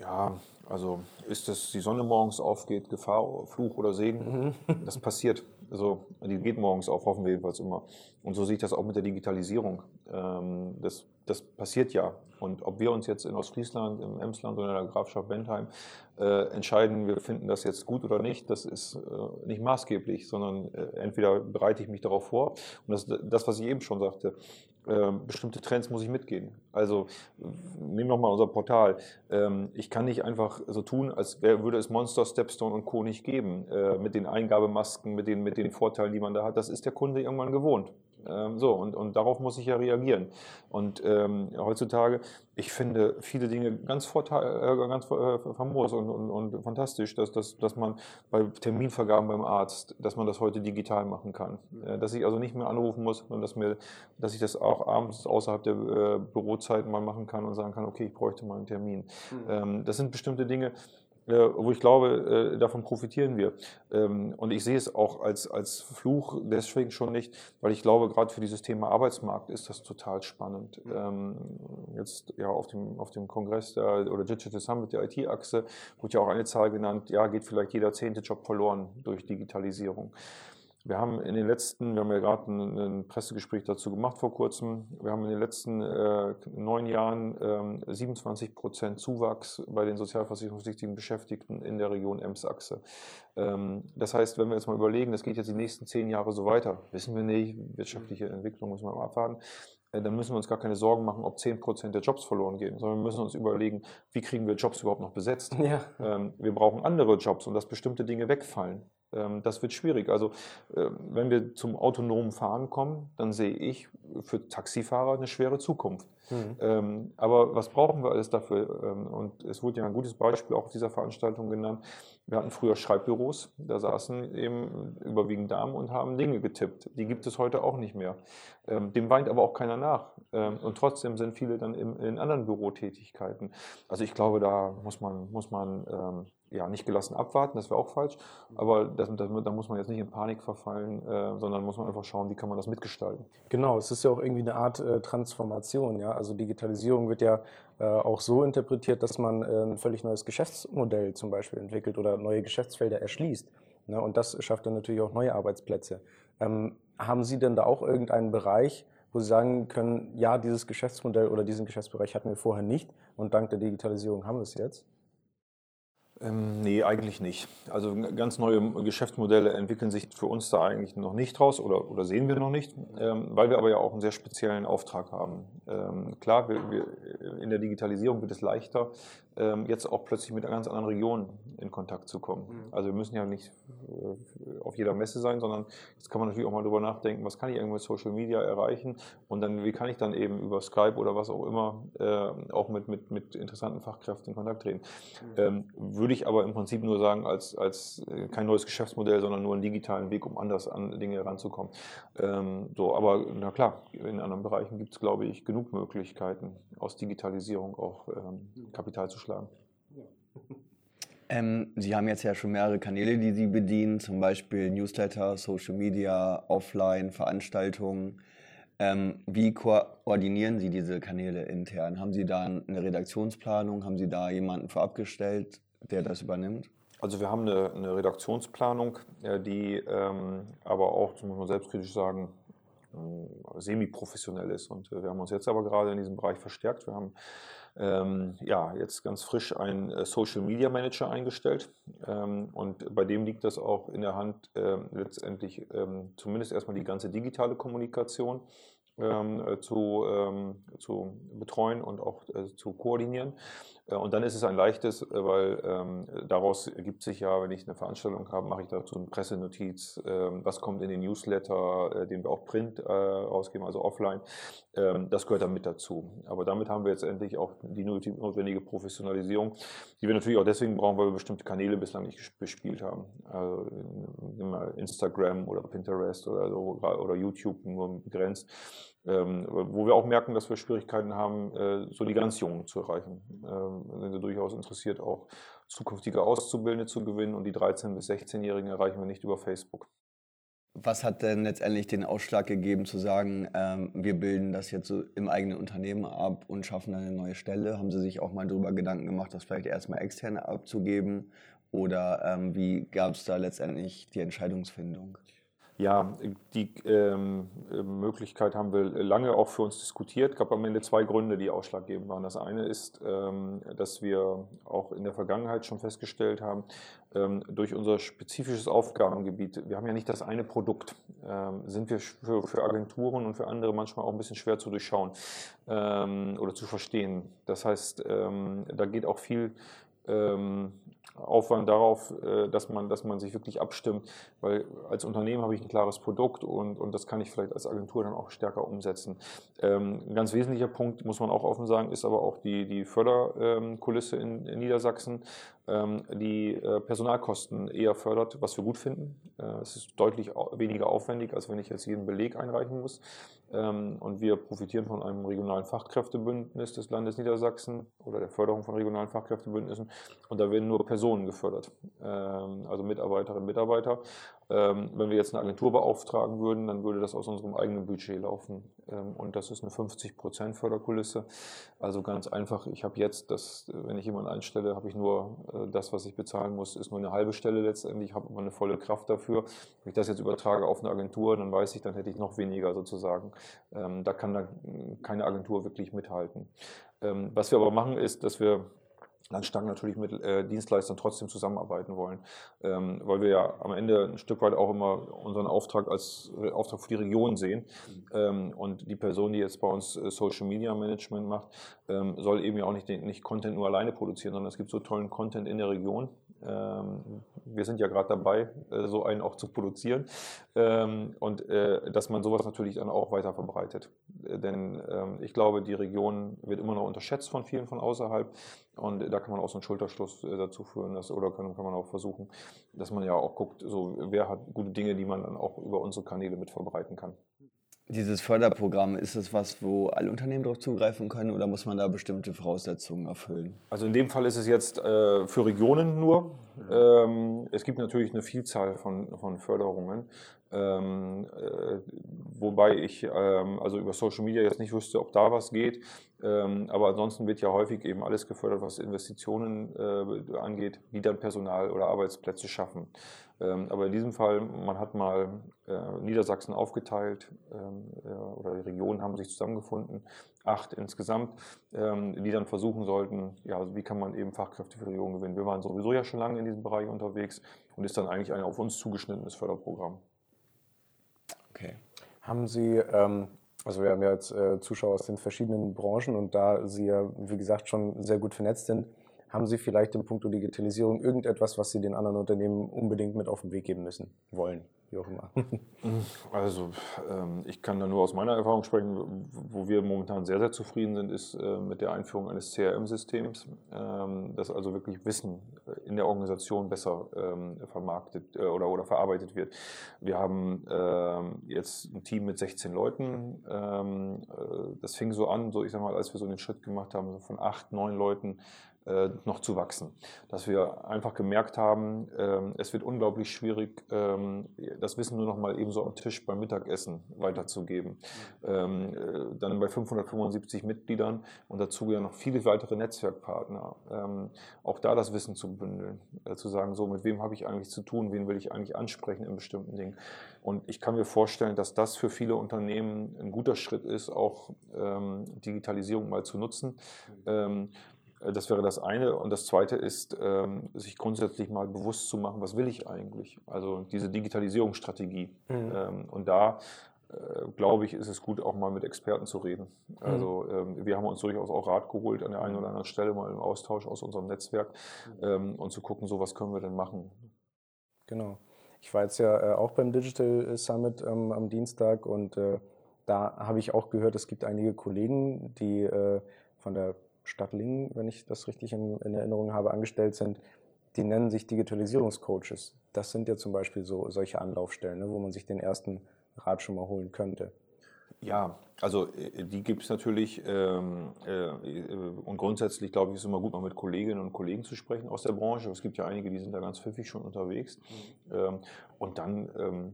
[SPEAKER 3] Ja, also ist es die Sonne morgens aufgeht, Gefahr, Fluch oder Segen? Mhm. Das passiert. Also die geht morgens auf, hoffen wir jedenfalls immer. Und so sehe ich das auch mit der Digitalisierung. Ähm, das, das passiert ja. Und ob wir uns jetzt in Ostfriesland, im Emsland oder in der Grafschaft Bentheim äh, entscheiden, wir finden das jetzt gut oder nicht, das ist äh, nicht maßgeblich, sondern äh, entweder bereite ich mich darauf vor. Und das, das, was ich eben schon sagte, bestimmte Trends muss ich mitgehen. Also nehmen wir mal unser Portal. Ähm, ich kann nicht einfach so tun, als würde es Monster, Stepstone und Co. nicht geben, äh, mit den Eingabemasken, mit den, mit den Vorteilen, die man da hat. Das ist der Kunde irgendwann gewohnt. Ähm, so, und, und darauf muss ich ja reagieren. Und ähm, heutzutage, ich finde viele Dinge ganz, vorteil, äh, ganz äh, famos und, und, und, fantastisch, dass, dass, dass man bei Terminvergaben beim Arzt, dass man das heute digital machen kann. Äh, dass ich also nicht mehr anrufen muss, sondern dass, mir, dass ich das auch abends außerhalb der äh, Bürozeiten mal machen kann und sagen kann, okay, ich bräuchte mal einen Termin. Mhm. Ähm, das sind bestimmte Dinge, wo ich glaube, äh, davon profitieren wir. Ähm, und ich sehe es auch als, als Fluch deswegen schon nicht, weil ich glaube, gerade für dieses Thema Arbeitsmarkt ist das total spannend. Ähm, jetzt ja auf dem, auf dem Kongress der, oder Digital Summit der IT-Achse wurde ja auch eine Zahl genannt, ja, geht vielleicht jeder zehnte Job verloren durch Digitalisierung. Wir haben in den letzten, wir haben ja gerade ein, ein, Pressegespräch dazu gemacht vor kurzem, wir haben in den letzten äh, neun Jahren äh, 27 Prozent Zuwachs bei den sozialversicherungspflichtigen Beschäftigten in der Region Ems-Achse. Ähm, das heißt, wenn wir jetzt mal überlegen, das geht jetzt die nächsten zehn Jahre so weiter, wissen wir nicht, wirtschaftliche Entwicklung wir mal abwarten, dann müssen wir uns gar keine Sorgen machen, ob 10% der Jobs verloren gehen, sondern wir müssen uns überlegen, wie kriegen wir Jobs überhaupt noch besetzt. Ja. Ähm, wir brauchen andere Jobs und dass bestimmte Dinge wegfallen. Ähm, das wird schwierig. Also ähm, wenn wir zum autonomen Fahren kommen, dann sehe ich für Taxifahrer eine schwere Zukunft. Mhm. Ähm, aber was brauchen wir alles dafür? Und es wurde ja ein gutes Beispiel auch auf dieser Veranstaltung genannt. Wir hatten früher Schreibbüros, da saßen eben überwiegend Damen und haben Dinge getippt. Die gibt es heute auch nicht mehr. Dem weint aber auch keiner nach. Und trotzdem sind viele dann in, anderen Bürotätigkeiten. Also ich glaube, da muss man, muss man ja, nicht gelassen abwarten, das wäre auch falsch, aber das, das, da muss man jetzt nicht in Panik verfallen, äh, sondern muss man einfach schauen, wie kann man das mitgestalten.
[SPEAKER 2] Genau, es ist ja auch irgendwie eine Art äh, Transformation, ja, also Digitalisierung wird ja äh, auch so interpretiert, dass man äh, ein völlig neues Geschäftsmodell zum Beispiel entwickelt oder neue Geschäftsfelder erschließt ne? und das schafft dann natürlich auch neue Arbeitsplätze. Ähm, haben Sie denn da auch irgendeinen Bereich, wo Sie sagen können, ja, dieses Geschäftsmodell oder diesen Geschäftsbereich hatten wir vorher nicht und dank der Digitalisierung haben wir es jetzt?
[SPEAKER 3] Ähm, nee, eigentlich nicht. Also ganz neue Geschäftsmodelle entwickeln sich für uns da eigentlich noch nicht raus oder, oder sehen wir noch nicht, ähm, weil wir aber ja auch einen sehr speziellen Auftrag haben. Ähm, klar, wir, wir, in der Digitalisierung wird es leichter, jetzt auch plötzlich mit einer ganz anderen Region in Kontakt zu kommen. Mhm. Also wir müssen ja nicht äh, auf jeder Messe sein, sondern jetzt kann man natürlich auch mal darüber nachdenken, was kann ich irgendwie mit Social Media erreichen und dann, wie kann ich dann eben über Skype oder was auch immer äh, auch mit, mit, mit interessanten Fachkräften in Kontakt treten. Mhm. Ähm, würde ich aber im Prinzip nur sagen, als, als äh, kein neues Geschäftsmodell, sondern nur einen digitalen Weg, um anders an Dinge heranzukommen. Ähm, so, aber na klar, in anderen Bereichen gibt es, glaube ich, genug Möglichkeiten, aus Digitalisierung auch ähm, mhm. Kapital zu schlagen. *laughs*
[SPEAKER 1] Ähm, Sie haben jetzt ja schon mehrere Kanäle, die Sie bedienen, zum Beispiel Newsletter, Social Media, Offline, Veranstaltungen. Ähm, wie koordinieren Sie diese Kanäle intern? Haben Sie da eine Redaktionsplanung? Haben Sie da jemanden vorab gestellt, der das übernimmt?
[SPEAKER 3] Also wir haben eine, eine Redaktionsplanung, äh, die ähm, aber auch, das muss man selbstkritisch sagen, äh, semi-professionell ist. Und äh, wir haben uns jetzt aber gerade in diesem Bereich verstärkt. Wir haben ähm, ja, jetzt ganz frisch einen äh, Social Media Manager eingestellt. Ähm, und bei dem liegt das auch in der Hand, äh, letztendlich ähm, zumindest erstmal die ganze digitale Kommunikation ähm, äh, zu, ähm, zu betreuen und auch äh, zu koordinieren. Äh, und dann ist es ein leichtes, äh, weil ähm, daraus ergibt sich ja, wenn ich eine Veranstaltung habe, mache ich dazu eine Pressenotiz, ähm, was kommt in den Newsletter, äh, den wir auch print äh, rausgeben, also offline. Ähm, das gehört dann mit dazu. Aber damit haben wir jetzt endlich auch die notwendige Professionalisierung, die wir natürlich auch deswegen brauchen, weil wir bestimmte Kanäle bislang nicht bespielt haben. Also Instagram oder Pinterest oder, so, oder YouTube nur begrenzt. Ähm, wo wir auch merken, dass wir Schwierigkeiten haben, äh, so die ganz Jungen zu erreichen. Ähm, sind wir durchaus interessiert, auch zukünftige Auszubildende zu gewinnen und die 13- bis 16-Jährigen erreichen wir nicht über Facebook.
[SPEAKER 1] Was hat denn letztendlich den Ausschlag gegeben, zu sagen, ähm, wir bilden das jetzt so im eigenen Unternehmen ab und schaffen eine neue Stelle? Haben Sie sich auch mal darüber Gedanken gemacht, das vielleicht erstmal externe abzugeben? Oder ähm, wie gab es da letztendlich die Entscheidungsfindung?
[SPEAKER 3] Ja, die ähm, Möglichkeit haben wir lange auch für uns diskutiert. Es gab am Ende zwei Gründe, die ausschlaggebend waren. Das eine ist, ähm, dass wir auch in der Vergangenheit schon festgestellt haben, ähm, durch unser spezifisches Aufgabengebiet, wir haben ja nicht das eine Produkt, ähm, sind wir für, für, Agenturen und für andere manchmal auch ein bisschen schwer zu durchschauen ähm, oder zu verstehen. Das heißt, ähm, da geht auch viel ähm, Aufwand darauf, äh, dass man, dass man sich wirklich abstimmt, weil als Unternehmen habe ich ein klares Produkt und, und das kann ich vielleicht als Agentur dann auch stärker umsetzen. Ähm, ein ganz wesentlicher Punkt, muss man auch offen sagen, ist aber auch die, die Förderkulisse in, in Niedersachsen, ähm, die äh, Personalkosten eher fördert, was wir gut finden. Äh, es ist deutlich weniger aufwendig, als wenn ich jetzt jeden Beleg einreichen muss. Ähm, und wir profitieren von einem regionalen Fachkräftebündnis des Landes Niedersachsen oder der Förderung von regionalen Fachkräftebündnissen. Und da werden nur Personen gefördert, ähm, also Mitarbeiterinnen und Mitarbeiter. Ähm, wenn wir jetzt eine Agentur beauftragen würden, dann würde das aus unserem eigenen Budget laufen. Und das ist eine 50% Förderkulisse. Also ganz einfach, ich habe jetzt, das, wenn ich jemanden einstelle, habe ich nur äh, das, was ich bezahlen muss, ist nur eine halbe Stelle letztendlich, habe aber eine volle Kraft dafür. Wenn ich das jetzt übertrage auf eine Agentur, dann weiß ich, dann hätte ich noch weniger sozusagen. Ähm, da kann da keine Agentur wirklich mithalten. Ähm, was wir aber machen, ist, dass wir ganz stark natürlich mit äh, Dienstleistern trotzdem zusammenarbeiten wollen, ähm, weil wir ja am Ende ein Stück weit auch immer unseren Auftrag als äh, Auftrag für die Region sehen. Ähm, und die Person, die jetzt bei uns äh, Social Media Management macht, ähm, soll eben ja auch nicht, nicht Content nur alleine produzieren, sondern es gibt so tollen Content in der Region, wir sind ja gerade dabei, äh, so einen auch zu produzieren. Ähm, und äh, dass man sowas natürlich dann auch weiter verbreitet. Äh, denn ähm, ich glaube, die Region wird immer noch unterschätzt von vielen von außerhalb. Und da kann man auch so einen Schulterschluss dazu führen, dass, oder kann, kann man auch versuchen, dass man ja auch guckt, so, wer hat gute Dinge, die man dann auch über unsere Kanäle mit verbreiten kann.
[SPEAKER 1] Dieses Förderprogramm, ist es was, wo alle Unternehmen darauf zugreifen können oder muss man da bestimmte Voraussetzungen erfüllen?
[SPEAKER 3] Also in dem Fall ist es jetzt äh, für Regionen nur. Ähm, es gibt natürlich eine Vielzahl von, von Förderungen, ähm, äh, wobei ich ähm, also über Social Media jetzt nicht wüsste, ob da was geht. Ähm, aber ansonsten wird ja häufig eben alles gefördert, was Investitionen äh, angeht, die dann Personal oder Arbeitsplätze schaffen. Ähm, aber in diesem Fall, man hat mal äh, Niedersachsen aufgeteilt ähm, äh, oder die Regionen haben sich zusammengefunden, acht insgesamt, ähm, die dann versuchen sollten, ja, also wie kann man eben Fachkräfte für die Region gewinnen. Wir waren sowieso ja schon lange in diesem Bereich unterwegs und ist dann eigentlich ein auf uns zugeschnittenes Förderprogramm.
[SPEAKER 2] Okay. Haben Sie, also wir haben ja jetzt äh, Zuschauer aus den verschiedenen Branchen und da Sie ja, wie gesagt, schon sehr gut vernetzt sind, haben Sie vielleicht im Punkt Digitalisierung irgendetwas, was Sie den anderen Unternehmen unbedingt mit auf den Weg geben müssen, wollen? Wie auch immer. *laughs*
[SPEAKER 3] Also ähm, ich kann da nur aus meiner Erfahrung sprechen. Wo wir momentan sehr, sehr zufrieden sind, ist äh, mit der Einführung eines CRM-Systems, ähm, das also wirklich Wissen in der Organisation besser ähm, vermarktet äh, oder, oder verarbeitet wird. Wir haben jetzt ein Team mit 16 Leuten. Äh, das fing so an, so ich sag mal, als wir so den Schritt gemacht haben, von acht, neun Leuten äh, noch zu wachsen. Dass wir einfach gemerkt haben, ähm, es wird unglaublich schwierig, ähm, das Wissen nur noch mal eben so am Tisch beim Mittagessen weiterzugeben. Ähm, äh, dann bei 575 Mitgliedern und dazu ja noch viele weitere Netzwerkpartner. Auch da das Wissen zu bündeln, äh, zu sagen, so mit wem habe ich eigentlich zu tun, wen will ich eigentlich ansprechen in bestimmten Dingen. Und ich kann mir vorstellen, dass das für viele Unternehmen ein guter Schritt ist, auch Digitalisierung mal zu nutzen. Ähm, äh, das wäre das eine. Und das zweite ist, ähm, sich grundsätzlich mal bewusst zu machen, was will ich eigentlich? Also diese Digitalisierungsstrategie. Mhm. Ähm, und da äh, glaube ich, ist es gut, auch mal mit Experten zu reden. Mhm. Also ähm, wir haben uns durchaus auch Rat geholt an der einen oder anderen Stelle mal im Austausch aus unserem Netzwerk mhm. und zu gucken, so was können wir denn machen.
[SPEAKER 2] Genau. Ich war jetzt ja äh, auch beim Digital Summit am Dienstag und da habe ich auch gehört, es gibt einige Kollegen, die von der Stadt Lingen, wenn ich das richtig in, in Erinnerung habe, angestellt sind, die nennen sich Digitalisierungscoaches. Das sind ja zum Beispiel so solche Anlaufstellen, ne, wo man sich den ersten Rat schon mal holen könnte.
[SPEAKER 3] Ja, also äh, die gibt es natürlich ähm, äh, und grundsätzlich glaube ich, ist es immer gut, mal mit Kolleginnen und Kollegen zu sprechen aus der Branche. Es gibt ja einige, die sind da ganz pfiffig schon unterwegs. Mhm. Ähm, und dann, ähm,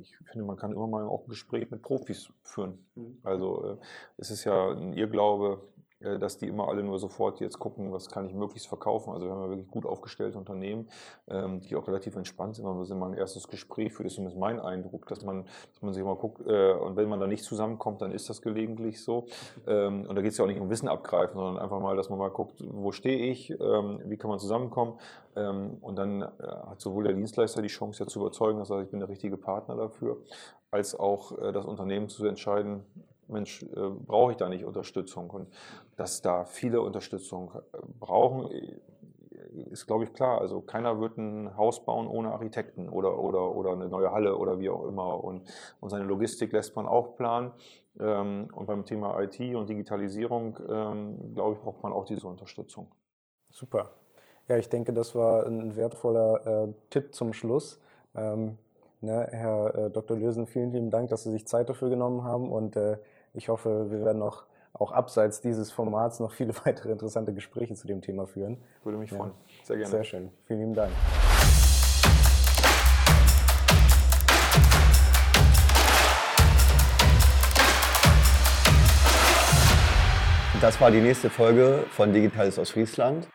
[SPEAKER 3] ich finde, man kann immer mal auch ein Gespräch mit Profis führen. Mhm. Also äh, es ist ja ein Irrglaube, dass die immer alle nur sofort jetzt gucken, was kann ich möglichst verkaufen. Also wir haben ja wirklich gut aufgestellte Unternehmen, ähm, die auch relativ entspannt sind. Sind mal ein erstes Gespräch das ist zumindest mein Eindruck, dass man, dass man sich mal guckt, äh, und wenn man da nicht zusammenkommt, dann ist das gelegentlich so. Ähm, und da geht es ja auch nicht um Wissen abgreifen, sondern einfach mal, dass man mal guckt, wo stehe ich, ähm, wie kann man zusammenkommen. und dann äh, hat sowohl der Dienstleister die Chance, ja zu überzeugen, dass er ich bin der richtige Partner dafür, als auch das Unternehmen zu entscheiden, Mensch, äh, brauche ich da nicht Unterstützung? Und dass da viele Unterstützung äh, brauchen, ist, glaube ich, klar. Also keiner wird ein Haus bauen ohne Architekten oder, oder, oder eine neue Halle oder wie auch immer. Und, und seine Logistik lässt man auch planen. Ähm, und beim Thema IT und Digitalisierung, ähm, glaube ich, braucht man auch diese Unterstützung.
[SPEAKER 2] Super. Ja, ich denke, das war ein wertvoller äh, Tipp zum Schluss. Ähm, ne, Herr äh, Dr. Lösen, vielen lieben Dank, dass Sie sich Zeit dafür genommen haben und äh, ich hoffe, wir werden noch auch abseits dieses Formats noch viele *laughs* weitere interessante Gespräche zu dem Thema führen.
[SPEAKER 3] Würde mich freuen. Ja. Sehr gerne.
[SPEAKER 2] Sehr schön. Vielen lieben Dank.
[SPEAKER 1] Das war die nächste Folge von Digitales aus Friesland.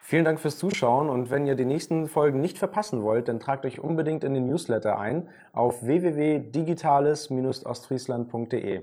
[SPEAKER 2] Vielen Dank fürs Zuschauen und wenn ihr die nächsten Folgen nicht verpassen wollt, dann tragt euch unbedingt in den Newsletter ein auf www.digitales-ostfriesland.de.